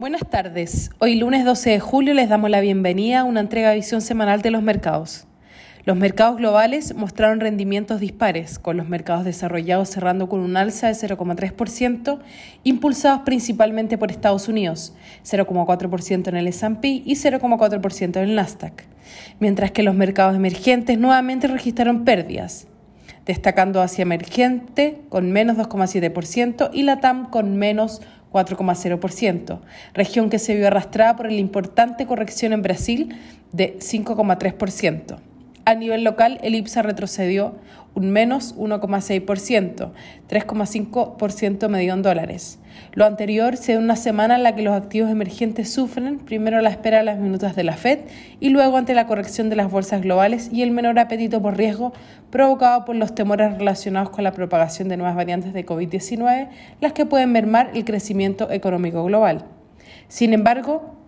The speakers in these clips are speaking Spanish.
Buenas tardes. Hoy lunes 12 de julio les damos la bienvenida a una entrega de visión semanal de los mercados. Los mercados globales mostraron rendimientos dispares, con los mercados desarrollados cerrando con un alza de 0,3%, impulsados principalmente por Estados Unidos, 0,4% en el S&P y 0,4% en el Nasdaq, mientras que los mercados emergentes nuevamente registraron pérdidas, destacando Asia emergente con menos 2,7% y la TAM con menos 4,0%, región que se vio arrastrada por la importante corrección en Brasil de 5,3%. A nivel local, el IPSA retrocedió un menos 1,6%, 3,5% medio en dólares. Lo anterior se da una semana en la que los activos emergentes sufren, primero a la espera de las minutas de la Fed y luego ante la corrección de las bolsas globales y el menor apetito por riesgo provocado por los temores relacionados con la propagación de nuevas variantes de COVID-19, las que pueden mermar el crecimiento económico global. Sin embargo,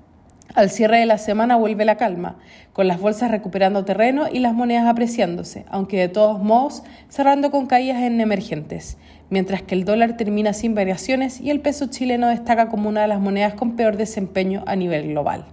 al cierre de la semana vuelve la calma, con las bolsas recuperando terreno y las monedas apreciándose, aunque de todos modos cerrando con caídas en emergentes, mientras que el dólar termina sin variaciones y el peso chileno destaca como una de las monedas con peor desempeño a nivel global.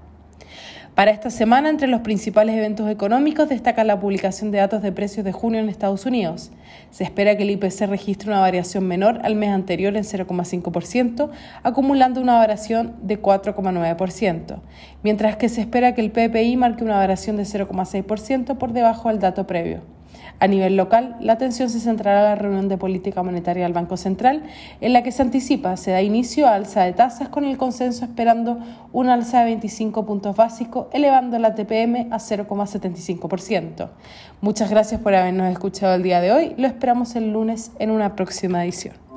Para esta semana, entre los principales eventos económicos destaca la publicación de datos de precios de junio en Estados Unidos. Se espera que el IPC registre una variación menor al mes anterior en 0,5%, acumulando una variación de 4,9%, mientras que se espera que el PPI marque una variación de 0,6% por debajo del dato previo. A nivel local, la atención se centrará en la reunión de política monetaria del Banco Central, en la que se anticipa se da inicio a alza de tasas con el consenso esperando una alza de 25 puntos básicos, elevando la TPM a 0,75%. Muchas gracias por habernos escuchado el día de hoy. Lo esperamos el lunes en una próxima edición.